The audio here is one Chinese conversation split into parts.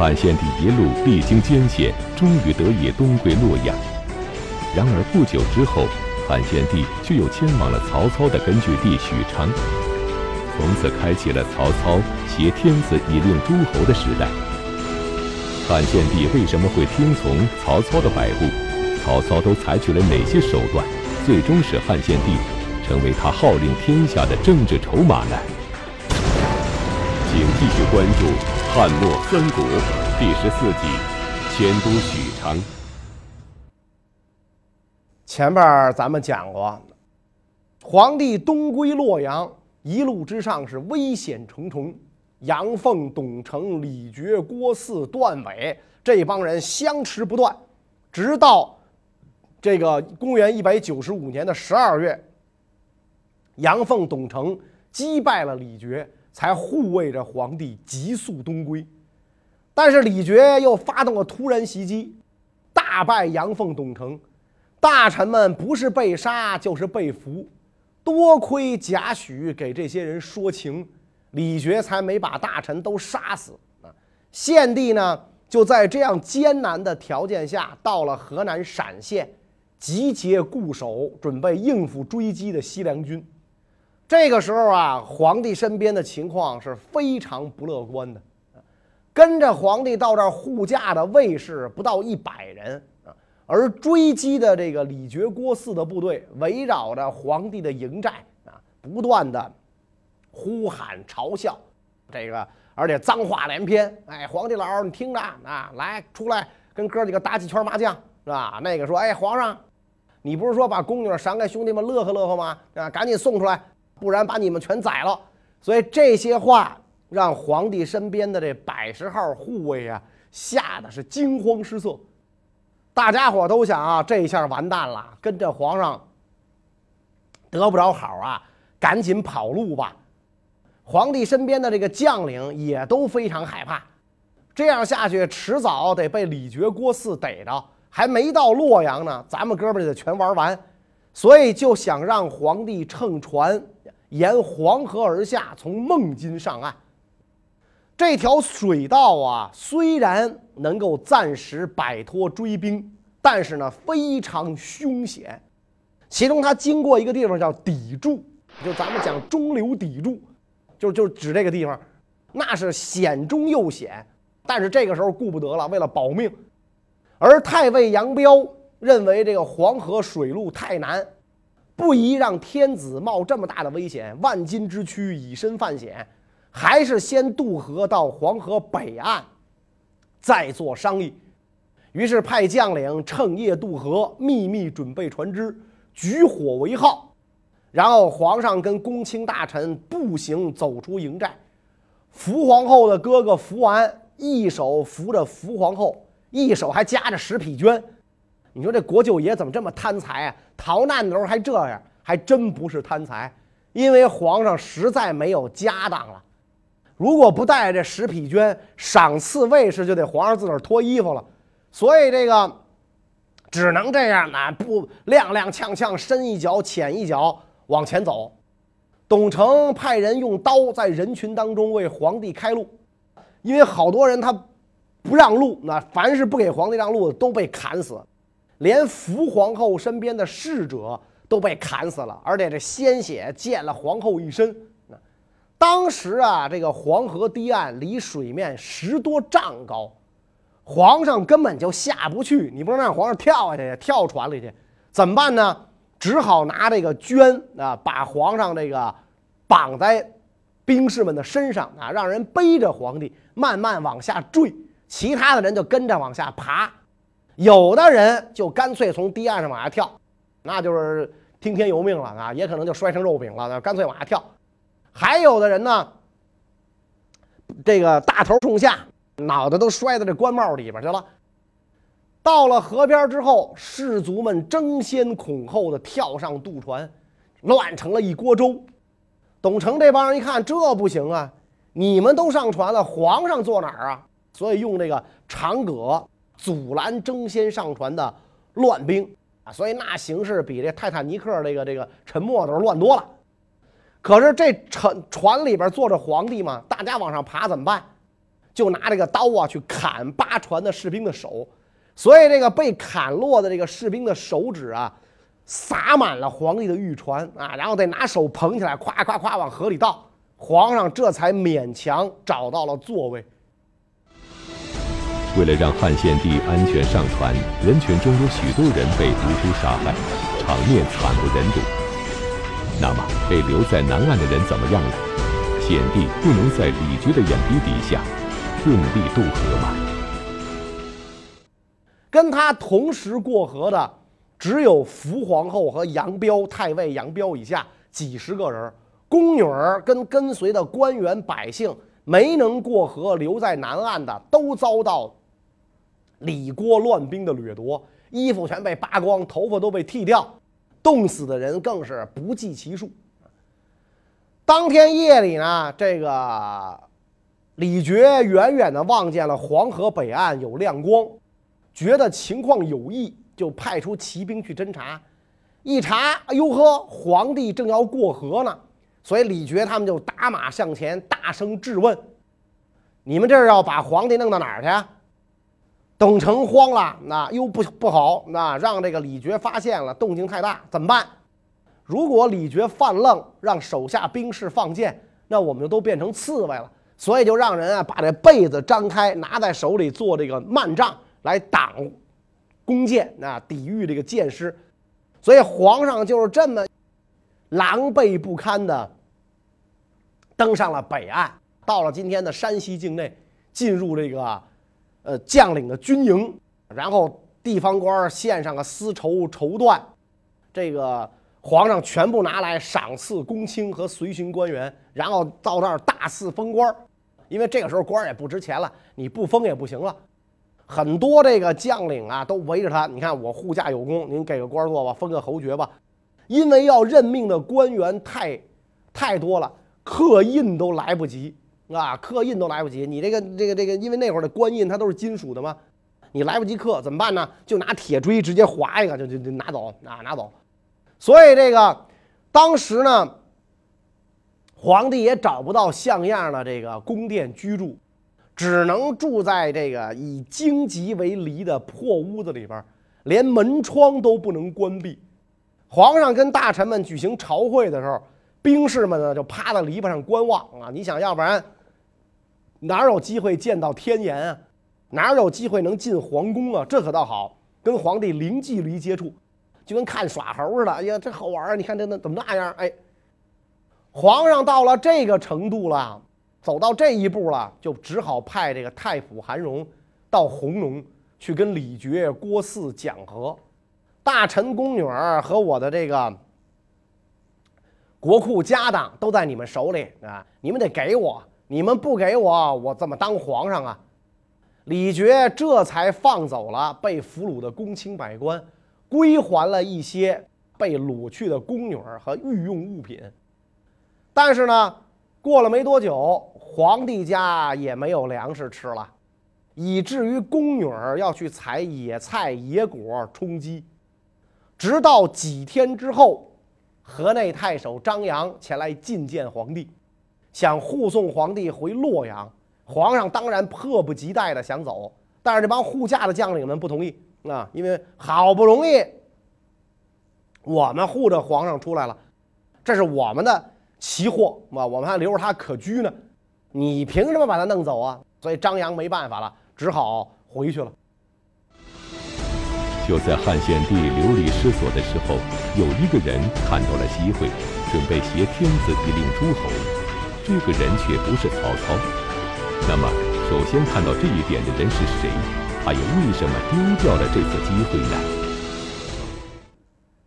汉献帝一路历经艰险，终于得以东归洛阳。然而不久之后，汉献帝却又迁往了曹操的根据地许昌，从此开启了曹操挟天子以令诸侯的时代。汉献帝为什么会听从曹操的摆布？曹操都采取了哪些手段，最终使汉献帝成为他号令天下的政治筹码呢？请继续关注《汉末三国》第十四集《迁都许昌》。前边咱们讲过，皇帝东归洛阳，一路之上是危险重重。杨凤、董承、李傕、郭汜、段伟这帮人相持不断，直到这个公元一百九十五年的十二月，杨凤、董承击败了李傕。才护卫着皇帝急速东归，但是李傕又发动了突然袭击，大败杨凤、董承，大臣们不是被杀就是被俘，多亏贾诩给这些人说情，李傕才没把大臣都杀死啊。献帝呢，就在这样艰难的条件下，到了河南陕县，集结固守，准备应付追击的西凉军。这个时候啊，皇帝身边的情况是非常不乐观的。跟着皇帝到这儿护驾的卫士不到一百人啊，而追击的这个李傕、郭汜的部队围绕着皇帝的营寨啊，不断的呼喊嘲笑，这个而且脏话连篇。哎，皇帝老儿你听着啊，来出来跟哥几个打几圈麻将是吧？那个说，哎，皇上，你不是说把宫女赏给兄弟们乐呵乐呵吗？啊，赶紧送出来。不然把你们全宰了。所以这些话让皇帝身边的这百十号护卫啊吓得是惊慌失色。大家伙都想啊，这下完蛋了，跟着皇上得不着好啊，赶紧跑路吧。皇帝身边的这个将领也都非常害怕，这样下去迟早得被李傕、郭汜逮着，还没到洛阳呢，咱们哥们儿得全玩完。所以就想让皇帝乘船。沿黄河而下，从孟津上岸。这条水道啊，虽然能够暂时摆脱追兵，但是呢非常凶险。其中它经过一个地方叫砥柱，就咱们讲中流砥柱，就就指这个地方，那是险中又险。但是这个时候顾不得了，为了保命。而太尉杨彪认为这个黄河水路太难。不宜让天子冒这么大的危险，万金之躯以身犯险，还是先渡河到黄河北岸，再做商议。于是派将领趁夜渡河，秘密准备船只，举火为号。然后皇上跟公卿大臣步行走出营寨，福皇后的哥哥福完一手扶着福皇后，一手还夹着十匹绢。你说这国舅爷怎么这么贪财啊？逃难的时候还这样，还真不是贪财，因为皇上实在没有家当了。如果不带这十匹绢，赏赐卫士就得皇上自个儿脱衣服了。所以这个只能这样呢，不踉踉跄跄，深一脚浅一脚往前走。董承派人用刀在人群当中为皇帝开路，因为好多人他不让路，那凡是不给皇帝让路的都被砍死。连福皇后身边的侍者都被砍死了，而且这鲜血溅了皇后一身。当时啊，这个黄河堤岸离水面十多丈高，皇上根本就下不去。你不能让皇上跳下去，跳船里去，怎么办呢？只好拿这个绢啊，把皇上这个绑在兵士们的身上啊，让人背着皇帝慢慢往下坠，其他的人就跟着往下爬。有的人就干脆从堤岸上往下跳，那就是听天由命了啊，也可能就摔成肉饼了，那干脆往下跳。还有的人呢，这个大头冲下，脑袋都摔到这官帽里边去了。到了河边之后，士卒们争先恐后的跳上渡船，乱成了一锅粥。董承这帮人一看，这不行啊，你们都上船了，皇上坐哪儿啊？所以用这个长戈。阻拦争先上船的乱兵啊，所以那形势比这泰坦尼克这个这个沉没的时候乱多了。可是这沉船里边坐着皇帝嘛，大家往上爬怎么办？就拿这个刀啊去砍扒船的士兵的手，所以这个被砍落的这个士兵的手指啊，洒满了皇帝的御船啊，然后得拿手捧起来，咵咵咵往河里倒，皇上这才勉强找到了座位。为了让汉献帝安全上船，人群中有许多人被无辜杀害，场面惨不忍睹。那么，被留在南岸的人怎么样呢？献帝不能在李傕的眼皮底下顺利渡河吗？跟他同时过河的只有福皇后和杨彪太尉杨彪以下几十个人，宫女儿跟跟随的官员百姓没能过河留在南岸的，都遭到。李郭乱兵的掠夺，衣服全被扒光，头发都被剃掉，冻死的人更是不计其数。当天夜里呢，这个李傕远远的望见了黄河北岸有亮光，觉得情况有异，就派出骑兵去侦查。一查，哎呦呵，皇帝正要过河呢，所以李傕他们就打马向前，大声质问：“你们这是要把皇帝弄到哪儿去？”董承慌了，那又不不好，那让这个李傕发现了，动静太大，怎么办？如果李傕犯愣，让手下兵士放箭，那我们就都变成刺猬了。所以就让人啊把这被子张开，拿在手里做这个幔帐来挡弓箭，那抵御这个箭矢。所以皇上就是这么狼狈不堪的登上了北岸，到了今天的山西境内，进入这个。呃，将领的军营，然后地方官献上个丝绸绸缎，这个皇上全部拿来赏赐公卿和随行官员，然后到那儿大肆封官因为这个时候官也不值钱了，你不封也不行了。很多这个将领啊，都围着他。你看我护驾有功，您给个官做吧，封个侯爵吧。因为要任命的官员太太多了，刻印都来不及。啊，刻印都来不及，你这个这个这个，因为那会儿的官印它都是金属的嘛，你来不及刻怎么办呢？就拿铁锥直接划一个，就就就拿走啊，拿走。所以这个当时呢，皇帝也找不到像样的这个宫殿居住，只能住在这个以荆棘为篱的破屋子里边，连门窗都不能关闭。皇上跟大臣们举行朝会的时候，兵士们呢就趴在篱笆上观望啊，你想要不然。哪有机会见到天颜啊？哪有机会能进皇宫啊？这可倒好，跟皇帝零距离接触，就跟看耍猴似的。哎呀，这好玩啊！你看这那怎么那样？哎，皇上到了这个程度了，走到这一步了，就只好派这个太傅韩荣到弘农去跟李傕、郭汜讲和。大臣宫女儿和我的这个国库家当都在你们手里啊，你们得给我。你们不给我，我怎么当皇上啊？李傕这才放走了被俘虏的公卿百官，归还了一些被掳去的宫女和御用物品。但是呢，过了没多久，皇帝家也没有粮食吃了，以至于宫女要去采野菜野果充饥。直到几天之后，河内太守张扬前来觐见皇帝。想护送皇帝回洛阳，皇上当然迫不及待的想走，但是这帮护驾的将领们不同意啊，因为好不容易我们护着皇上出来了，这是我们的奇货啊，我们还留着他可居呢，你凭什么把他弄走啊？所以张扬没办法了，只好回去了。就在汉献帝流离失所的时候，有一个人看到了机会，准备挟天子以令诸侯。这个人却不是曹操。那么，首先看到这一点的人是谁？他又为什么丢掉了这次机会呢？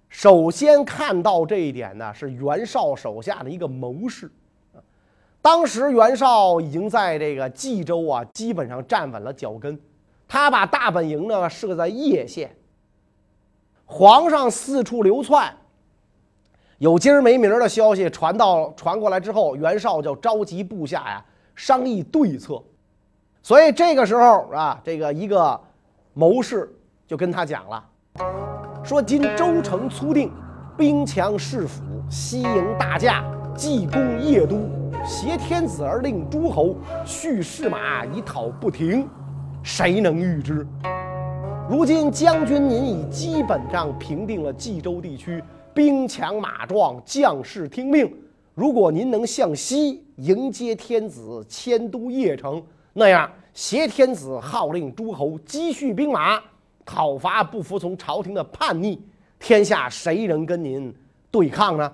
首先看到这一点呢，是袁绍手下的一个谋士。当时袁绍已经在这个冀州啊，基本上站稳了脚跟。他把大本营呢设在叶县。皇上四处流窜。有今儿没名儿的消息传到传过来之后，袁绍就召集部下呀商议对策。所以这个时候啊，这个一个谋士就跟他讲了，说今州城初定，兵强势辅，西营大驾，济攻邺都，挟天子而令诸侯，蓄士马以讨不停，谁能御之？如今将军您已基本上平定了冀州地区，兵强马壮，将士听命。如果您能向西迎接天子，迁都邺城，那样挟天子号令诸侯，积蓄兵马，讨伐不服从朝廷的叛逆，天下谁能跟您对抗呢？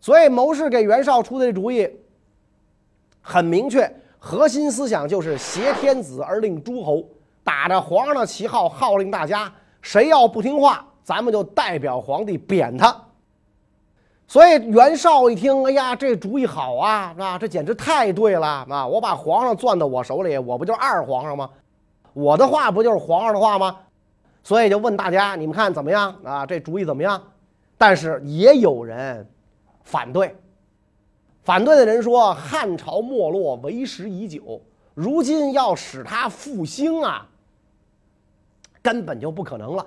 所以谋士给袁绍出的主意很明确，核心思想就是挟天子而令诸侯。打着皇上的旗号号令大家，谁要不听话，咱们就代表皇帝贬他。所以袁绍一听，哎呀，这主意好啊，啊，这简直太对了啊！我把皇上攥到我手里，我不就是二皇上吗？我的话不就是皇上的话吗？所以就问大家，你们看怎么样啊？这主意怎么样？但是也有人反对，反对的人说，汉朝没落为时已久，如今要使他复兴啊！根本就不可能了，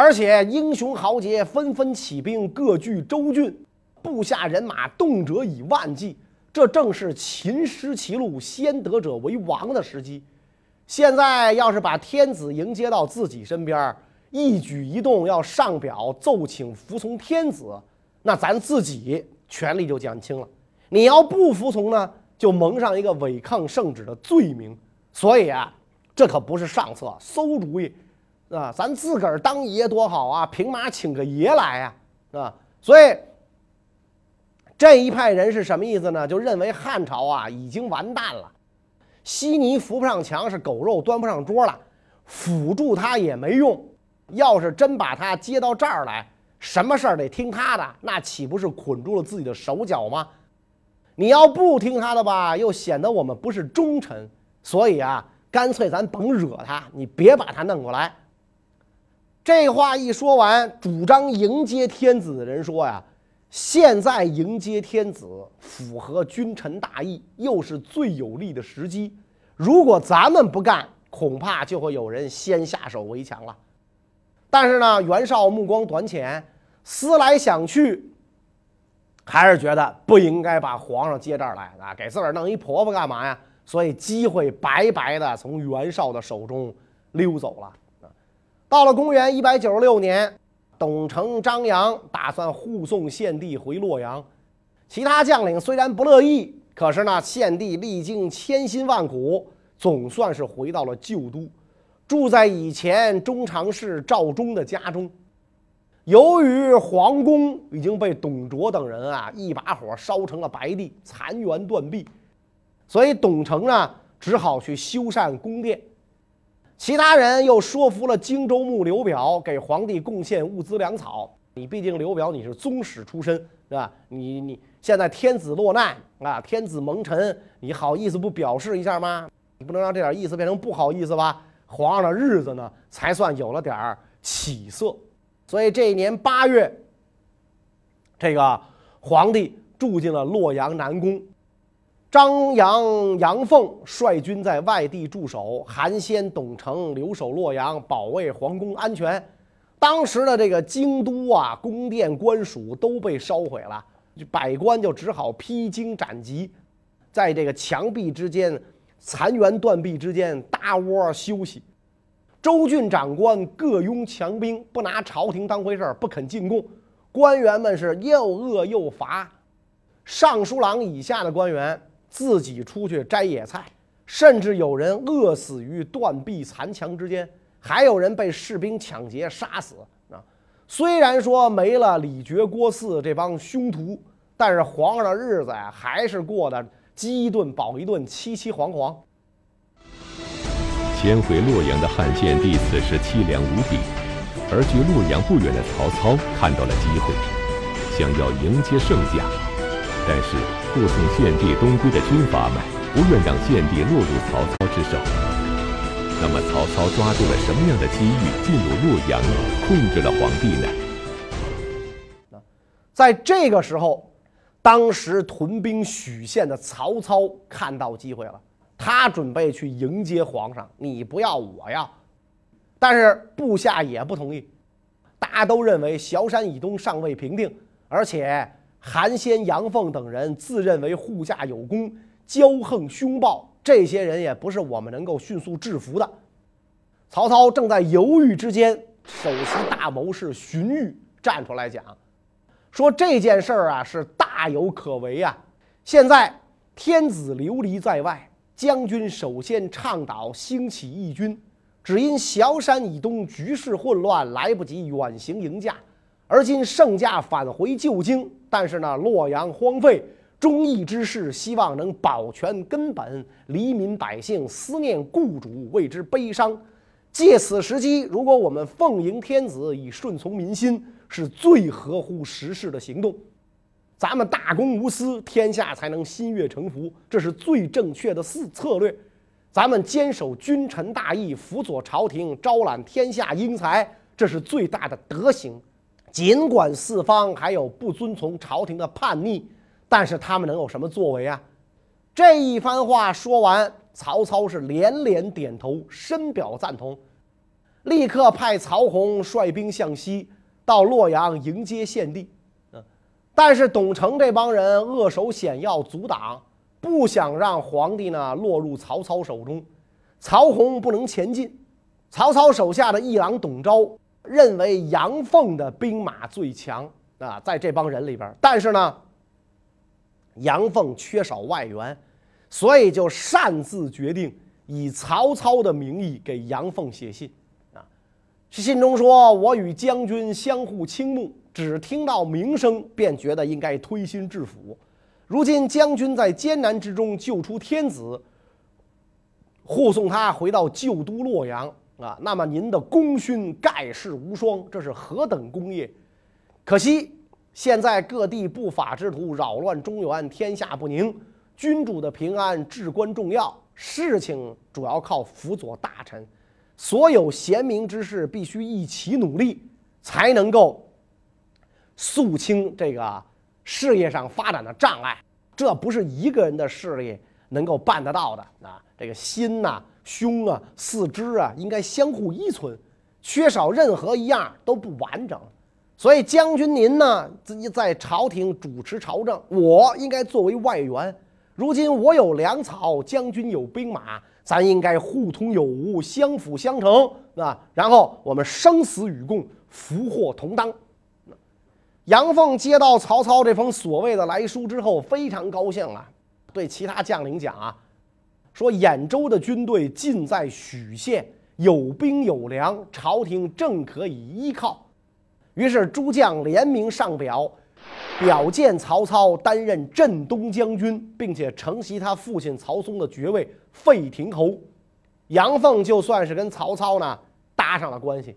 而且英雄豪杰纷纷起兵，各据州郡，部下人马动辄以万计。这正是秦失其路，先得者为王的时机。现在要是把天子迎接到自己身边，一举一动要上表奏请服从天子，那咱自己权力就减轻了。你要不服从呢，就蒙上一个违抗圣旨的罪名。所以啊。这可不是上策，馊主意，啊，咱自个儿当爷多好啊，凭嘛请个爷来呀，啊？所以这一派人是什么意思呢？就认为汉朝啊已经完蛋了，稀泥扶不上墙，是狗肉端不上桌了，辅助他也没用。要是真把他接到这儿来，什么事儿得听他的，那岂不是捆住了自己的手脚吗？你要不听他的吧，又显得我们不是忠臣，所以啊。干脆咱甭惹他，你别把他弄过来。这话一说完，主张迎接天子的人说呀：“现在迎接天子符合君臣大义，又是最有利的时机。如果咱们不干，恐怕就会有人先下手为强了。”但是呢，袁绍目光短浅，思来想去，还是觉得不应该把皇上接这儿来啊，给自个儿弄一婆婆干嘛呀？所以机会白白的从袁绍的手中溜走了。到了公元一百九十六年，董承、张扬打算护送献帝回洛阳。其他将领虽然不乐意，可是呢，献帝历经千辛万苦，总算是回到了旧都，住在以前中常侍赵忠的家中。由于皇宫已经被董卓等人啊一把火烧成了白地，残垣断壁。所以董承呢，只好去修缮宫殿。其他人又说服了荆州牧刘表，给皇帝贡献物资粮草。你毕竟刘表，你是宗室出身，是吧？你你现在天子落难啊，天子蒙尘，你好意思不表示一下吗？你不能让这点意思变成不好意思吧？皇上的日子呢，才算有了点儿起色。所以这一年八月，这个皇帝住进了洛阳南宫。张扬、杨凤率军在外地驻守，韩先、董承留守洛阳，保卫皇宫安全。当时的这个京都啊，宫殿官署都被烧毁了，百官就只好披荆斩棘，在这个墙壁之间、残垣断壁之间搭窝休息。州郡长官各拥强兵，不拿朝廷当回事儿，不肯进贡。官员们是又饿又乏。尚书郎以下的官员。自己出去摘野菜，甚至有人饿死于断壁残墙之间，还有人被士兵抢劫杀死。啊，虽然说没了李傕、郭汜这帮凶徒，但是皇上的日子呀，还是过得饥一顿饱一顿，凄凄惶惶。迁回洛阳的汉献帝此时凄凉无比，而距洛阳不远的曹操看到了机会，想要迎接圣驾。但是护送献帝东归的军阀们不愿让献帝落入曹操之手。那么曹操抓住了什么样的机遇进入洛阳，控制了皇帝呢？在这个时候，当时屯兵许县的曹操看到机会了，他准备去迎接皇上。你不要，我要。但是部下也不同意，大家都认为崤山以东尚未平定，而且。韩先、杨凤等人自认为护驾有功，骄横凶暴，这些人也不是我们能够迅速制服的。曹操正在犹豫之间，首席大谋士荀彧站出来讲，说这件事儿啊是大有可为啊。现在天子流离在外，将军首先倡导兴起义军，只因崤山以东局势混乱，来不及远行迎驾。而今圣驾返回旧京，但是呢，洛阳荒废，忠义之士希望能保全根本，黎民百姓思念故主，为之悲伤。借此时机，如果我们奉迎天子，以顺从民心，是最合乎时势的行动。咱们大公无私，天下才能心悦诚服，这是最正确的四策略。咱们坚守君臣大义，辅佐朝廷，招揽天下英才，这是最大的德行。尽管四方还有不遵从朝廷的叛逆，但是他们能有什么作为啊？这一番话说完，曹操是连连点头，深表赞同，立刻派曹洪率兵向西，到洛阳迎接献帝。嗯，但是董承这帮人扼守险要，阻挡，不想让皇帝呢落入曹操手中。曹洪不能前进，曹操手下的一郎董昭。认为杨凤的兵马最强啊，在这帮人里边，但是呢，杨凤缺少外援，所以就擅自决定以曹操的名义给杨凤写信啊。信中说：“我与将军相互倾慕，只听到名声便觉得应该推心置腹。如今将军在艰难之中救出天子，护送他回到旧都洛阳。”啊，那么您的功勋盖世无双，这是何等功业？可惜现在各地不法之徒扰乱中原，天下不宁，君主的平安至关重要，事情主要靠辅佐大臣，所有贤明之士必须一起努力，才能够肃清这个事业上发展的障碍。这不是一个人的势力能够办得到的啊！这个心呐。胸啊，四肢啊，应该相互依存，缺少任何一样都不完整。所以将军您呢，自己在朝廷主持朝政，我应该作为外援。如今我有粮草，将军有兵马，咱应该互通有无，相辅相成啊。然后我们生死与共，福祸同当。杨凤接到曹操这封所谓的来书之后，非常高兴啊，对其他将领讲啊。说兖州的军队尽在许县，有兵有粮，朝廷正可以依靠。于是诸将联名上表，表荐曹操担任镇东将军，并且承袭他父亲曹嵩的爵位废亭侯。杨凤就算是跟曹操呢搭上了关系。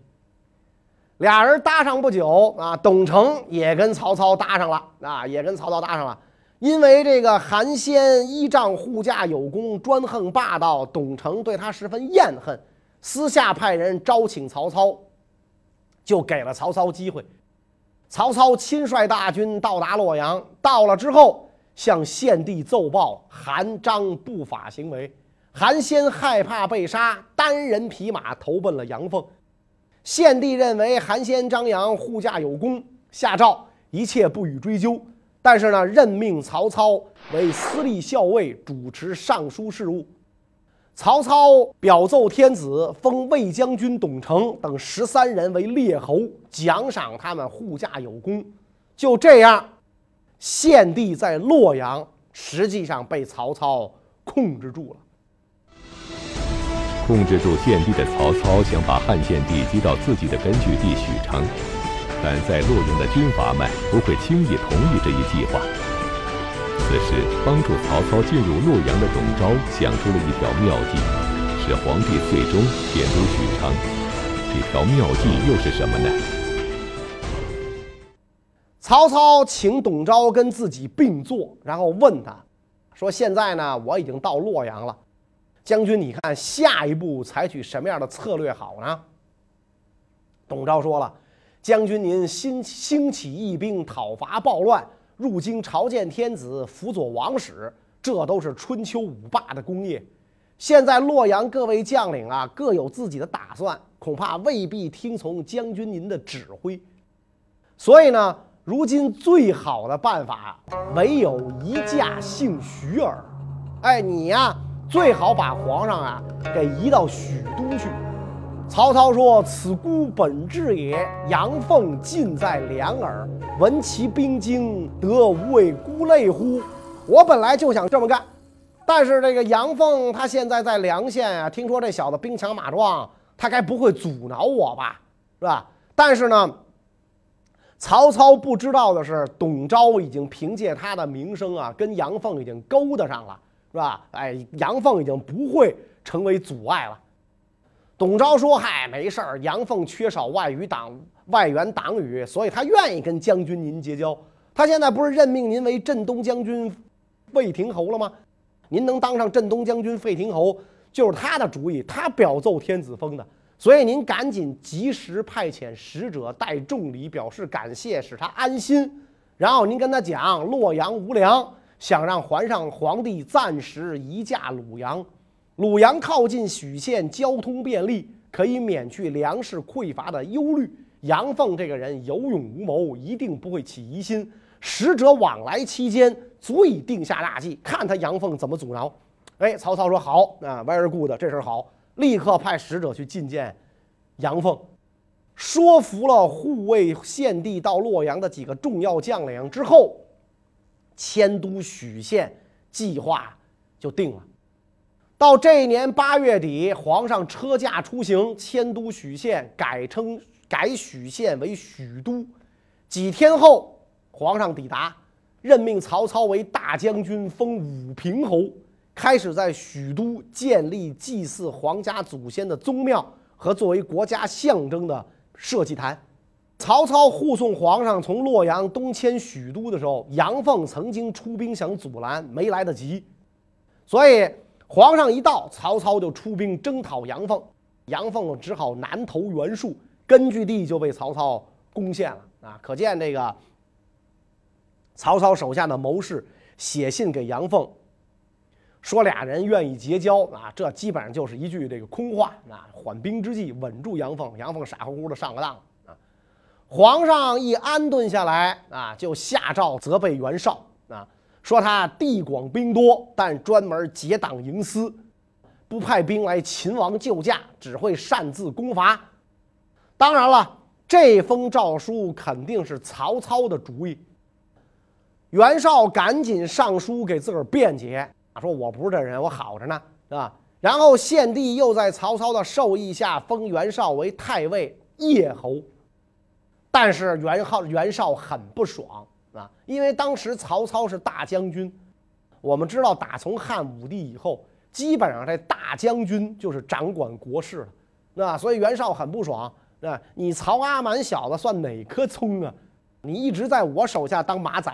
俩人搭上不久啊，董承也跟曹操搭上了啊，也跟曹操搭上了。因为这个韩先依仗护驾有功，专横霸道，董承对他十分厌恨，私下派人招请曹操，就给了曹操机会。曹操亲率大军到达洛阳，到了之后向献帝奏报韩张不法行为，韩先害怕被杀，单人匹马投奔了杨凤。献帝认为韩先、张扬护驾有功，下诏一切不予追究。但是呢，任命曹操为司隶校尉，主持尚书事务。曹操表奏天子，封魏将军董承等十三人为列侯，奖赏他们护驾有功。就这样，献帝在洛阳实际上被曹操控制住了。控制住献帝的曹操，想把汉献帝接到自己的根据地许昌。但在洛阳的军阀们不会轻易同意这一计划。此时，帮助曹操进入洛阳的董昭想出了一条妙计，使皇帝最终迁都许昌。这条妙计又是什么呢？曹操请董昭跟自己并坐，然后问他说：“现在呢，我已经到洛阳了，将军，你看下一步采取什么样的策略好呢？”董昭说了。将军，您兴兴起义兵，讨伐暴乱，入京朝见天子，辅佐王室，这都是春秋五霸的功业。现在洛阳各位将领啊，各有自己的打算，恐怕未必听从将军您的指挥。所以呢，如今最好的办法，唯有一驾姓徐耳。哎，你呀，最好把皇上啊给移到许都去。曹操说：“此孤本志也，阳奉尽在梁耳。闻其兵精，得无畏孤泪乎？”我本来就想这么干，但是这个杨凤他现在在梁县啊，听说这小子兵强马壮，他该不会阻挠我吧？是吧？但是呢，曹操不知道的是，董昭已经凭借他的名声啊，跟杨凤已经勾搭上了，是吧？哎，杨凤已经不会成为阻碍了。董昭说：“嗨，没事儿，杨凤缺少外语党外援党羽，所以他愿意跟将军您结交。他现在不是任命您为镇东将军、费亭侯了吗？您能当上镇东将军、费亭侯，就是他的主意，他表奏天子封的。所以您赶紧及时派遣使者带重礼表示感谢，使他安心。然后您跟他讲，洛阳无粮，想让皇上皇帝暂时移驾鲁阳。”鲁阳靠近许县，交通便利，可以免去粮食匮乏的忧虑。杨凤这个人有勇无谋，一定不会起疑心。使者往来期间，足以定下大计，看他杨凤怎么阻挠。哎，曹操说好，啊，very good，这事儿好，立刻派使者去觐见杨凤，说服了护卫献帝到洛阳的几个重要将领之后，迁都许县计划就定了。到这一年八月底，皇上车驾出行，迁都许县，改称改许县为许都。几天后，皇上抵达，任命曹操为大将军，封武平侯，开始在许都建立祭祀皇家祖先的宗庙和作为国家象征的社稷坛。曹操护送皇上从洛阳东迁许都的时候，杨凤曾经出兵想阻拦，没来得及，所以。皇上一到，曹操就出兵征讨杨凤，杨凤只好南投袁术，根据地就被曹操攻陷了啊！可见这个曹操手下的谋士写信给杨凤，说俩人愿意结交啊，这基本上就是一句这个空话啊，缓兵之计，稳住杨凤。杨凤傻乎乎的上了当啊！皇上一安顿下来啊，就下诏责备袁绍。说他地广兵多，但专门结党营私，不派兵来秦王救驾，只会擅自攻伐。当然了，这封诏书肯定是曹操的主意。袁绍赶紧上书给自个儿辩解，说我不是这人，我好着呢，是吧？然后献帝又在曹操的授意下封袁绍为太尉叶侯，但是袁浩袁绍很不爽。啊，因为当时曹操是大将军，我们知道，打从汉武帝以后，基本上这大将军就是掌管国事的，那，所以袁绍很不爽，啊，你曹阿瞒小子算哪颗葱啊？你一直在我手下当马仔，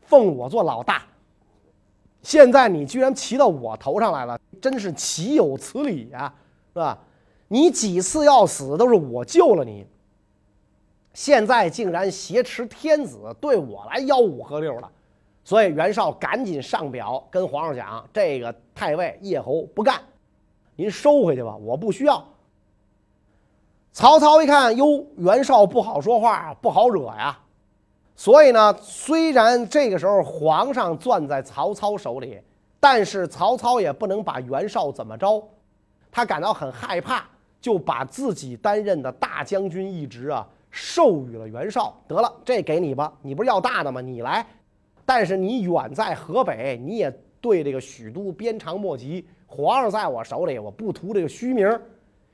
奉我做老大，现在你居然骑到我头上来了，真是岂有此理呀，是吧？你几次要死都是我救了你。现在竟然挟持天子对我来吆五喝六了，所以袁绍赶紧上表跟皇上讲：“这个太尉叶侯不干，您收回去吧，我不需要。”曹操一看，哟，袁绍不好说话，不好惹呀。所以呢，虽然这个时候皇上攥在曹操手里，但是曹操也不能把袁绍怎么着，他感到很害怕，就把自己担任的大将军一职啊。授予了袁绍，得了，这给你吧，你不是要大的吗？你来，但是你远在河北，你也对这个许都鞭长莫及。皇上在我手里，我不图这个虚名。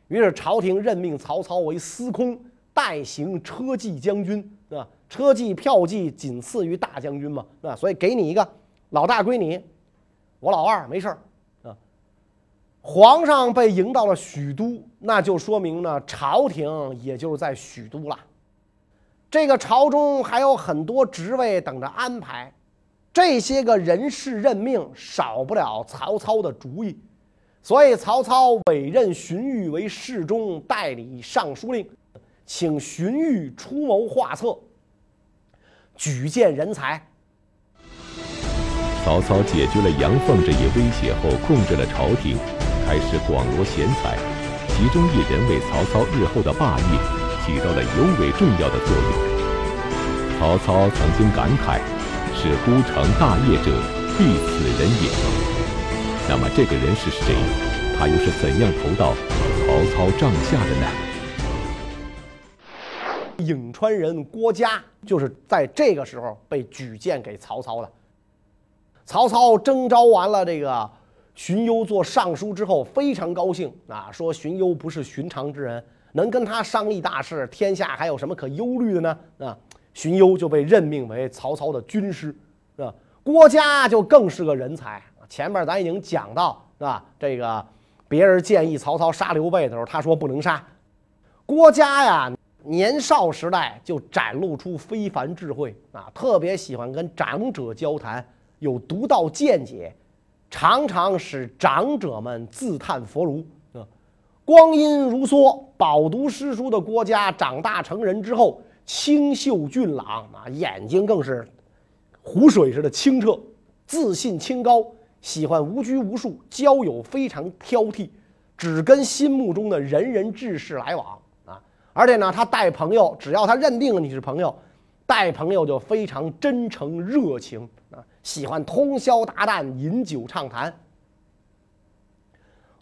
于是朝廷任命曹操为司空，代行车骑将军，啊，车骑票骑仅次于大将军嘛，啊，所以给你一个老大归你，我老二没事儿。皇上被迎到了许都，那就说明呢，朝廷也就是在许都了。这个朝中还有很多职位等着安排，这些个人事任命少不了曹操的主意，所以曹操委任荀彧为侍中，代理尚书令，请荀彧出谋划策，举荐人才。曹操解决了杨凤这一威胁后，控制了朝廷。开始广罗贤才，其中一人为曹操日后的霸业起到了尤为重要的作用。曹操曾经感慨：“是孤城大业者，必此人也。”那么这个人是谁？他又是怎样投到曹操帐下的呢？颍川人郭嘉就是在这个时候被举荐给曹操的。曹操征召完了这个荀攸做尚书之后，非常高兴啊，说荀攸不是寻常之人，能跟他商议大事，天下还有什么可忧虑的呢？啊，荀攸就被任命为曹操的军师，是吧，郭嘉就更是个人才。前面咱已经讲到，是吧？这个别人建议曹操杀刘备的时候，他说不能杀。郭嘉呀，年少时代就展露出非凡智慧啊，特别喜欢跟长者交谈，有独到见解，常常使长者们自叹弗如啊。光阴如梭，饱读诗书的郭嘉长大成人之后，清秀俊朗啊，眼睛更是湖水似的清澈，自信清高。喜欢无拘无束，交友非常挑剔，只跟心目中的仁人志士来往啊！而且呢，他带朋友，只要他认定了你是朋友，带朋友就非常真诚热情啊！喜欢通宵达旦饮酒畅谈。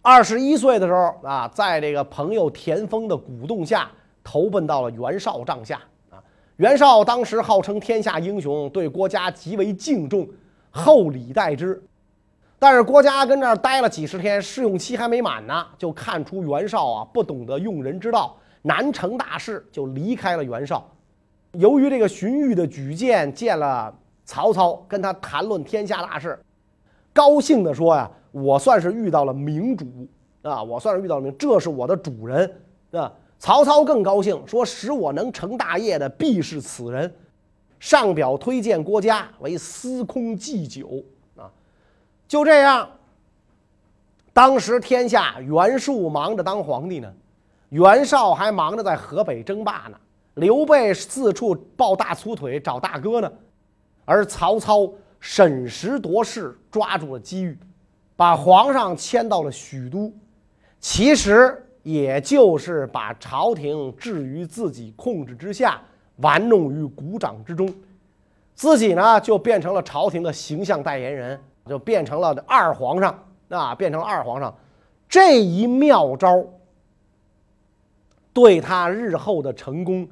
二十一岁的时候啊，在这个朋友田丰的鼓动下，投奔到了袁绍帐下啊。袁绍当时号称天下英雄，对郭嘉极为敬重，厚礼待之。但是郭嘉跟这儿待了几十天，试用期还没满呢，就看出袁绍啊不懂得用人之道，难成大事，就离开了袁绍。由于这个荀彧的举荐，见了曹操，跟他谈论天下大事，高兴地说呀：“我算是遇到了明主啊，我算是遇到了明，这是我的主人啊。”曹操更高兴，说：“使我能成大业的，必是此人。”上表推荐郭嘉为司空祭酒啊。就这样，当时天下袁术忙着当皇帝呢，袁绍还忙着在河北争霸呢，刘备四处抱大粗腿找大哥呢，而曹操审时度势，抓住了机遇，把皇上迁到了许都，其实也就是把朝廷置于自己控制之下，玩弄于股掌之中，自己呢就变成了朝廷的形象代言人。就变成了二皇上啊，变成了二皇上，这一妙招对他日后的成功，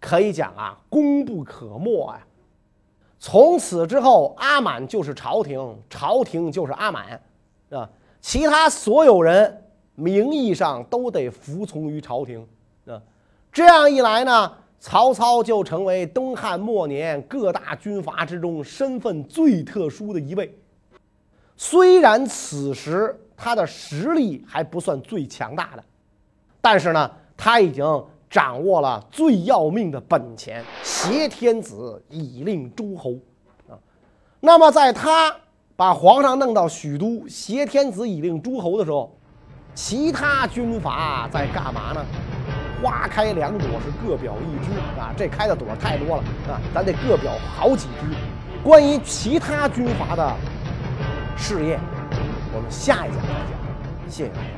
可以讲啊，功不可没呀。从此之后，阿满就是朝廷，朝廷就是阿满，啊，其他所有人名义上都得服从于朝廷，啊，这样一来呢，曹操就成为东汉末年各大军阀之中身份最特殊的一位。虽然此时他的实力还不算最强大的，但是呢，他已经掌握了最要命的本钱——挟天子以令诸侯啊。那么，在他把皇上弄到许都，挟天子以令诸侯的时候，其他军阀在干嘛呢？花开两朵，是各表一枝啊。这开的朵太多了啊，咱得各表好几枝。关于其他军阀的。事业，我们下一讲再讲，谢谢大家。